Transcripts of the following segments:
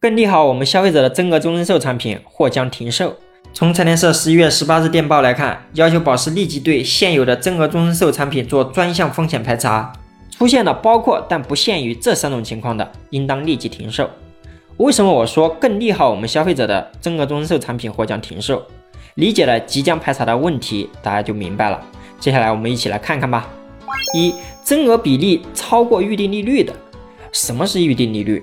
更利好我们消费者的增额终身寿产品或将停售。从财联社十一月十八日电报来看，要求保时立即对现有的增额终身寿产品做专项风险排查，出现了包括但不限于这三种情况的，应当立即停售。为什么我说更利好我们消费者的增额终身寿产品或将停售？理解了即将排查的问题，大家就明白了。接下来我们一起来看看吧。一、增额比例超过预定利率的。什么是预定利率？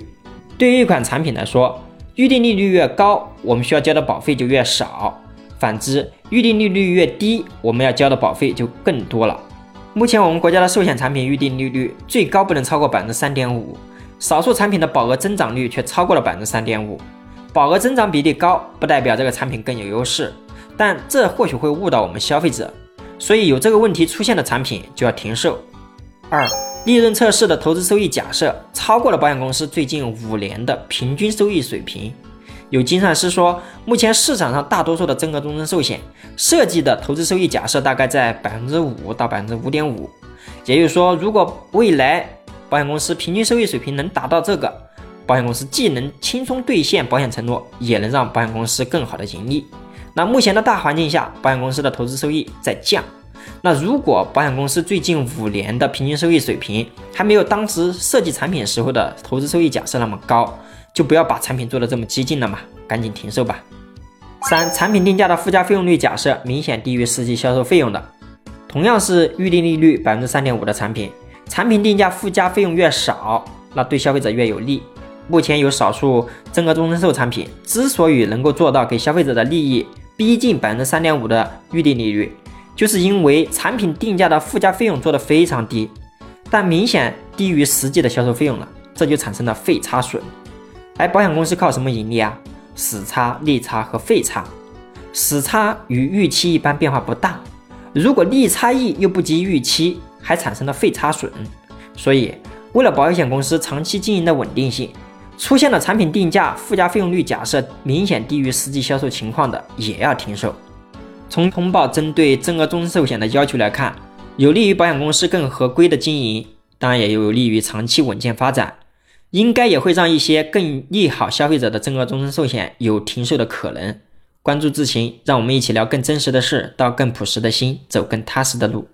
对于一款产品来说，预定利率越高，我们需要交的保费就越少；反之，预定利率越低，我们要交的保费就更多了。目前我们国家的寿险产品预定利率最高不能超过百分之三点五，少数产品的保额增长率却超过了百分之三点五。保额增长比例高，不代表这个产品更有优势。但这或许会误导我们消费者，所以有这个问题出现的产品就要停售。二、利润测试的投资收益假设超过了保险公司最近五年的平均收益水平。有精算师说，目前市场上大多数的增额终身寿险设计的投资收益假设大概在百分之五到百分之五点五。也就是说，如果未来保险公司平均收益水平能达到这个，保险公司既能轻松兑现保险承诺，也能让保险公司更好的盈利。那目前的大环境下，保险公司的投资收益在降。那如果保险公司最近五年的平均收益水平还没有当时设计产品时候的投资收益假设那么高，就不要把产品做得这么激进了嘛，赶紧停售吧。三、产品定价的附加费用率假设明显低于实际销售费用的，同样是预定利率百分之三点五的产品，产品定价附加费用越少，那对消费者越有利。目前有少数增额终身寿产品之所以能够做到给消费者的利益。逼近百分之三点五的预定利率，就是因为产品定价的附加费用做得非常低，但明显低于实际的销售费用了，这就产生了费差损。而保险公司靠什么盈利啊？死差、利差和费差。死差与预期一般变化不大，如果利差异又不及预期，还产生了费差损。所以，为了保险公司长期经营的稳定性。出现了产品定价附加费用率假设明显低于实际销售情况的，也要停售。从通报针对增额终身寿险的要求来看，有利于保险公司更合规的经营，当然也有利于长期稳健发展，应该也会让一些更利好消费者的增额终身寿险有停售的可能。关注智行，让我们一起聊更真实的事，到更朴实的心，走更踏实的路。